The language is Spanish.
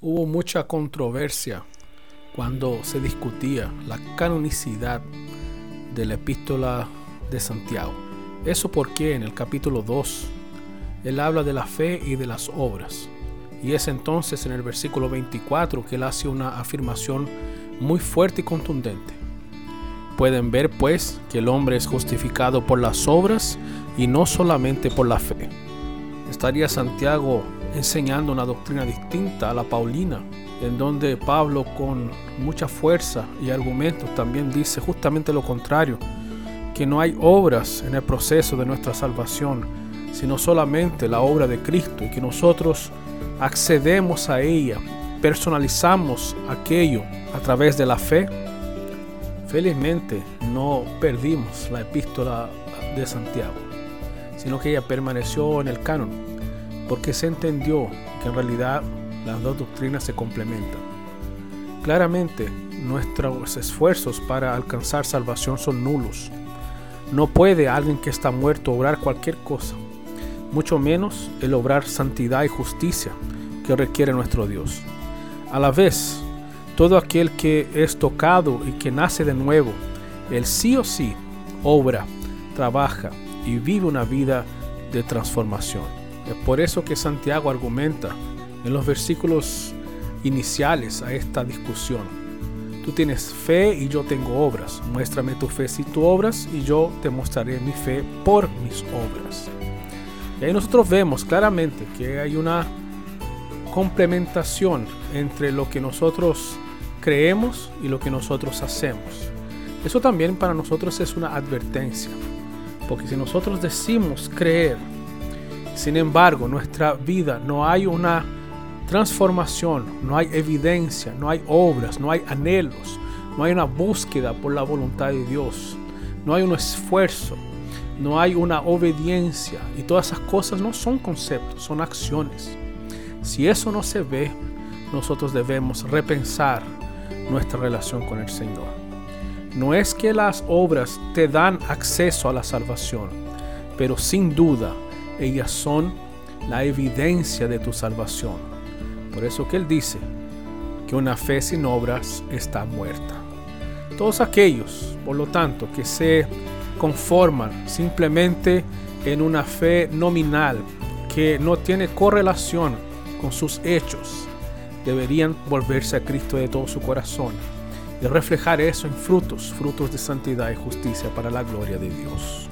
Hubo mucha controversia cuando se discutía la canonicidad de la epístola de Santiago. Eso porque en el capítulo 2 él habla de la fe y de las obras. Y es entonces en el versículo 24 que él hace una afirmación muy fuerte y contundente. Pueden ver pues que el hombre es justificado por las obras y no solamente por la fe. Estaría Santiago enseñando una doctrina distinta a la paulina, en donde Pablo con mucha fuerza y argumentos también dice justamente lo contrario, que no hay obras en el proceso de nuestra salvación, sino solamente la obra de Cristo y que nosotros accedemos a ella, personalizamos aquello a través de la fe. Felizmente no perdimos la epístola de Santiago, sino que ella permaneció en el canon porque se entendió que en realidad las dos doctrinas se complementan. Claramente, nuestros esfuerzos para alcanzar salvación son nulos. No puede alguien que está muerto obrar cualquier cosa, mucho menos el obrar santidad y justicia que requiere nuestro Dios. A la vez, todo aquel que es tocado y que nace de nuevo, él sí o sí obra, trabaja y vive una vida de transformación. Es por eso que Santiago argumenta en los versículos iniciales a esta discusión. Tú tienes fe y yo tengo obras. Muéstrame tu fe si tú obras y yo te mostraré mi fe por mis obras. Y ahí nosotros vemos claramente que hay una complementación entre lo que nosotros creemos y lo que nosotros hacemos. Eso también para nosotros es una advertencia, porque si nosotros decimos creer sin embargo, nuestra vida no hay una transformación, no hay evidencia, no hay obras, no hay anhelos, no hay una búsqueda por la voluntad de Dios, no hay un esfuerzo, no hay una obediencia y todas esas cosas no son conceptos, son acciones. Si eso no se ve, nosotros debemos repensar nuestra relación con el Señor. No es que las obras te dan acceso a la salvación, pero sin duda ellas son la evidencia de tu salvación. Por eso que Él dice que una fe sin obras está muerta. Todos aquellos, por lo tanto, que se conforman simplemente en una fe nominal que no tiene correlación con sus hechos, deberían volverse a Cristo de todo su corazón y reflejar eso en frutos, frutos de santidad y justicia para la gloria de Dios.